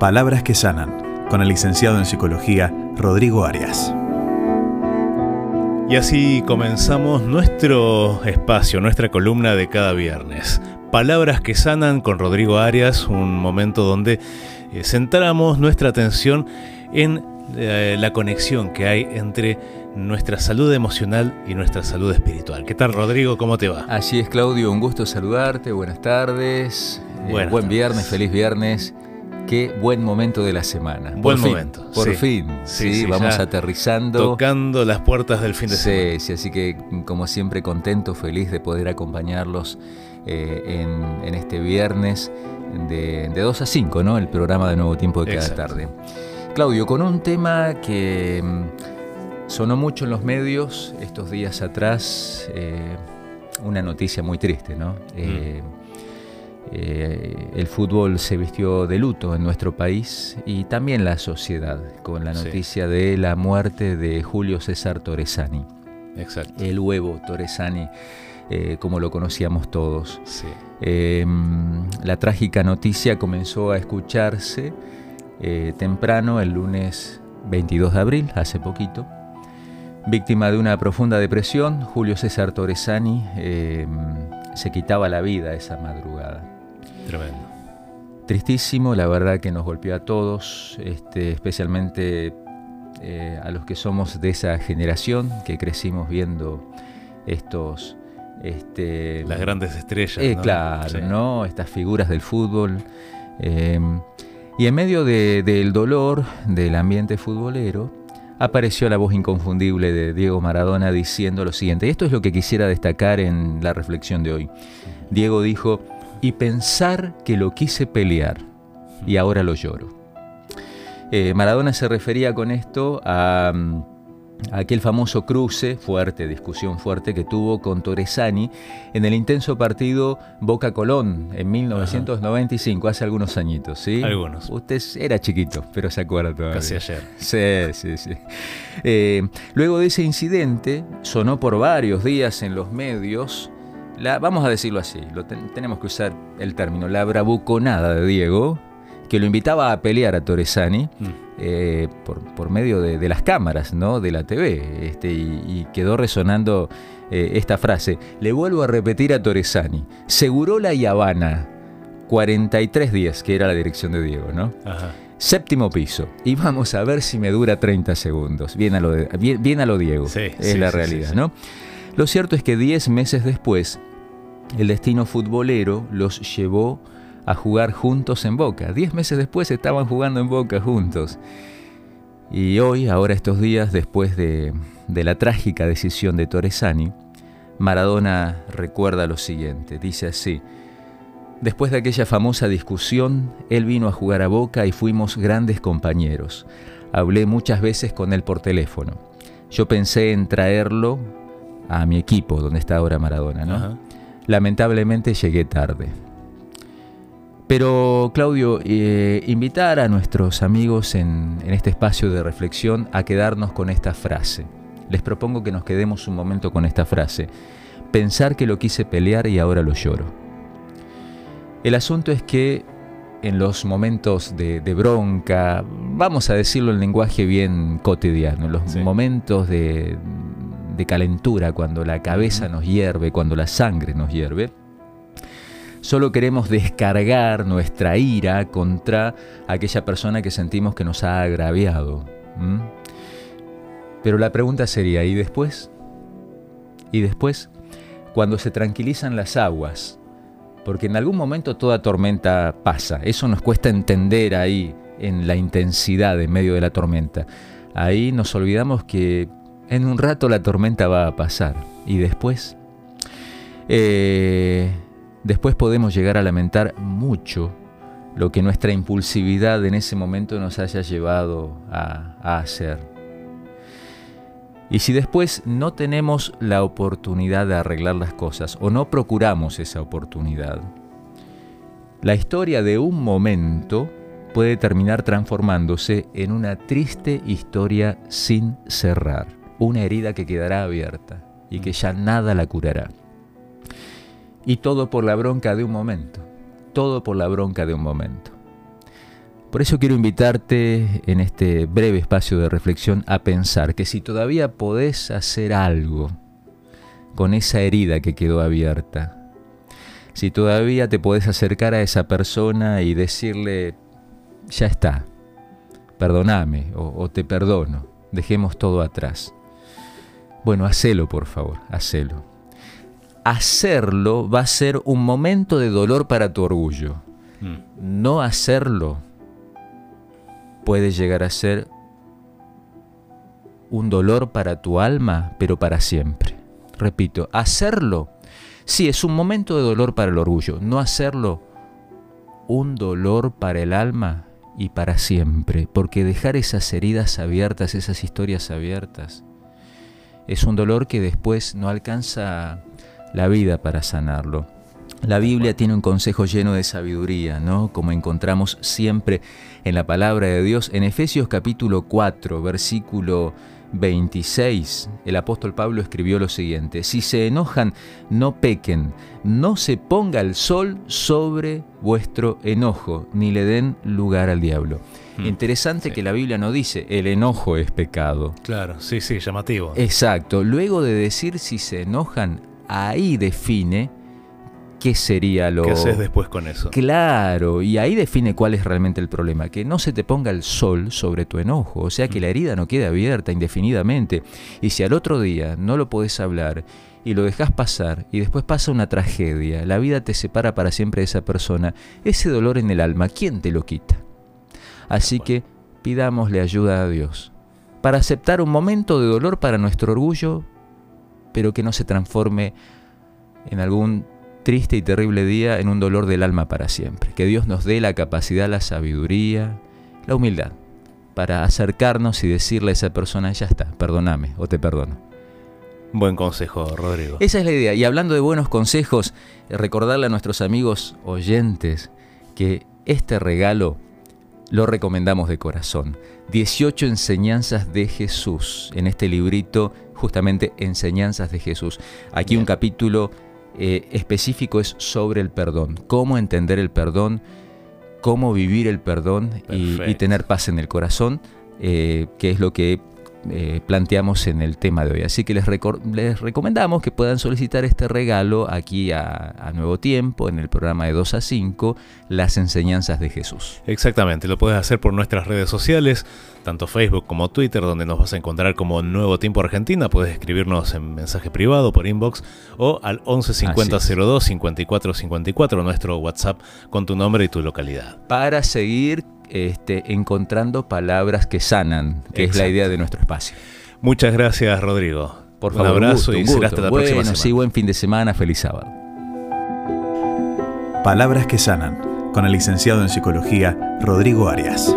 Palabras que sanan, con el licenciado en psicología Rodrigo Arias. Y así comenzamos nuestro espacio, nuestra columna de cada viernes. Palabras que sanan con Rodrigo Arias, un momento donde eh, centramos nuestra atención en eh, la conexión que hay entre nuestra salud emocional y nuestra salud espiritual. ¿Qué tal, Rodrigo? ¿Cómo te va? Así es, Claudio, un gusto saludarte. Buenas tardes. Eh, buen viernes, feliz viernes. Qué buen momento de la semana. Buen momento. Por fin. Sí, vamos aterrizando. Tocando las puertas del fin de semana. Sí, así que como siempre contento, feliz de poder acompañarlos eh, en, este viernes de, 2 a 5, ¿no? El programa de Nuevo Tiempo de cada tarde. Claudio, con un tema que mm, sonó mucho en los medios estos días atrás, eh, una noticia muy triste, ¿no? Mm. Eh, el fútbol se vistió de luto en nuestro país y también la sociedad, con la noticia de la muerte de Julio César Torresani. Exacto. El huevo Torresani, eh, como lo conocíamos todos. Em, la trágica noticia comenzó a escucharse eh, temprano el lunes 22 de abril, hace poquito. Víctima de una profunda depresión, Julio César Torresani em, se quitaba la vida esa madrugada. Tremendo. Tristísimo, la verdad que nos golpeó a todos, este, especialmente eh, a los que somos de esa generación, que crecimos viendo estos... Este, Las grandes estrellas. Eh, claro, ¿no? Estas figuras del fútbol. Em, y en medio del dolor del ambiente futbolero, apareció la voz inconfundible de Diego Maradona diciendo lo siguiente. Y esto es lo que quisiera destacar en la reflexión de hoy. Diego dijo, y pensar que lo quise pelear y ahora lo lloro. Eh, Maradona se refería con esto a, aquel famoso cruce fuerte, discusión fuerte que tuvo con Torresani en el intenso partido Boca Colón en 1995, hace algunos añitos, ¿sí? Algunos. Usted era chiquito, pero se acuerda todavía. Casi ayer. Sí, sí, sí. Eh, luego de ese incidente, sonó por varios días en los medios vamos a decirlo así, lo tenemos que usar el término, la bravuconada de Diego, que lo invitaba a pelear a Torresani mm. Eh, por, medio de, las cámaras ¿no? de la TV, este, y, quedó resonando eh, esta frase. Le vuelvo a repetir a Torresani, Segurola y Habana, 43 días, que era la dirección de Diego, ¿no? Séptimo piso. Y vamos a ver si me dura 30 segundos. Bien a lo, bien, a lo Diego. es la realidad, ¿no? Lo cierto es que 10 meses después, el destino futbolero los llevó a jugar juntos en Boca. Diez meses después estaban jugando en Boca juntos. Y hoy, ahora estos días, después de, la trágica decisión de Torresani, Maradona recuerda lo siguiente. Dice así, después de aquella famosa discusión, él vino a jugar a Boca y fuimos grandes compañeros. Hablé muchas veces con él por teléfono. Yo pensé en traerlo a mi equipo, donde está ahora Maradona, ¿no? Lamentablemente llegué tarde. Pero Claudio, eh, invitar a nuestros amigos en, este espacio de reflexión a quedarnos con esta frase. Les propongo que nos quedemos un momento con esta frase. Pensar que lo quise pelear y ahora lo lloro. El asunto es que en los momentos de, bronca, vamos a decirlo en lenguaje bien cotidiano, en los momentos de, de calentura, cuando la cabeza nos hierve, cuando la sangre nos hierve, solo queremos descargar nuestra ira contra aquella persona que sentimos que nos ha agraviado. Pero la pregunta sería, ¿y después? ¿Y después? Cuando se tranquilizan las aguas, porque en algún momento toda tormenta pasa, eso nos cuesta entender ahí en la intensidad en medio de la tormenta. Ahí nos olvidamos que en un rato la tormenta va a pasar. Y después, eh, después podemos llegar a lamentar mucho lo que nuestra impulsividad en ese momento nos haya llevado a, a hacer. Y si después no tenemos la oportunidad de arreglar las cosas o no procuramos esa oportunidad, la historia de un momento puede terminar transformándose en una triste historia sin cerrar una herida que quedará abierta y que ya nada la curará. Y todo por la bronca de un momento, todo por la bronca de un momento. Por eso quiero invitarte en este breve espacio de reflexión a pensar que si todavía podés hacer algo con esa herida que quedó abierta, si todavía te podés acercar a esa persona y decirle, ya está, perdoname o, te perdono, dejemos todo atrás. Bueno, hacelo por favor, hacelo. Hacerlo va a ser un momento de dolor para tu orgullo. Mm. No hacerlo puede llegar a ser un dolor para tu alma, pero para siempre. Repito, hacerlo, sí, es un momento de dolor para el orgullo. No hacerlo, un dolor para el alma y para siempre. Porque dejar esas heridas abiertas, esas historias abiertas, es un dolor que después no alcanza la vida para sanarlo. La Biblia tiene un consejo lleno de sabiduría, ¿no? Como encontramos siempre en la palabra de Dios. En Efesios capítulo 4, versículo 26, el apóstol Pablo escribió lo siguiente, si se enojan, no pequen, no se ponga el sol sobre vuestro enojo, ni le den lugar al diablo. Hmm, Interesante que la Biblia no dice el enojo es pecado. Claro, sí, sí, llamativo. Exacto, luego de decir si se enojan, ahí define qué sería lo... ¿Qué haces después con eso? Claro, y ahí define cuál es realmente el problema, que no se te ponga el sol sobre tu enojo, o sea que mm. la herida no quede abierta indefinidamente, y si al otro día no lo podés hablar y lo dejas pasar y después pasa una tragedia, la vida te separa para siempre de esa persona, ese dolor en el alma, ¿quién te lo quita? Así que pidámosle ayuda a Dios para aceptar un momento de dolor para nuestro orgullo, pero que no se transforme en algún triste y terrible día en un dolor del alma para siempre. Que Dios nos dé la capacidad, la sabiduría, la humildad para acercarnos y decirle a esa persona, ya está, perdóname o te perdono. Buen consejo, Rodrigo. Esa es la idea. Y hablando de buenos consejos, recordarle a nuestros amigos oyentes que este regalo lo recomendamos de corazón. 18 enseñanzas de Jesús. En este librito, justamente enseñanzas de Jesús. Aquí un capítulo eh, específico es sobre el perdón, cómo entender el perdón, cómo vivir el perdón y, tener paz en el corazón, eh, que es lo que eh, planteamos en el tema de hoy. Así que les, les recomendamos que puedan solicitar este regalo aquí a, Nuevo Tiempo, en el programa de 2 a 5, las enseñanzas de Jesús. Exactamente, lo puedes hacer por nuestras redes sociales, tanto Facebook como Twitter, donde nos vas a encontrar como Nuevo Tiempo Argentina. Puedes escribirnos en mensaje privado por inbox o al 11 50 02 54 54, nuestro WhatsApp con tu nombre y tu localidad. Para seguir este, encontrando palabras que sanan, que es la idea de nuestro espacio. Muchas gracias, Rodrigo. Por favor, un abrazo y será hasta la próxima semana. Sí, buen fin de semana, feliz sábado. Palabras que sanan, con el licenciado en psicología Rodrigo Arias.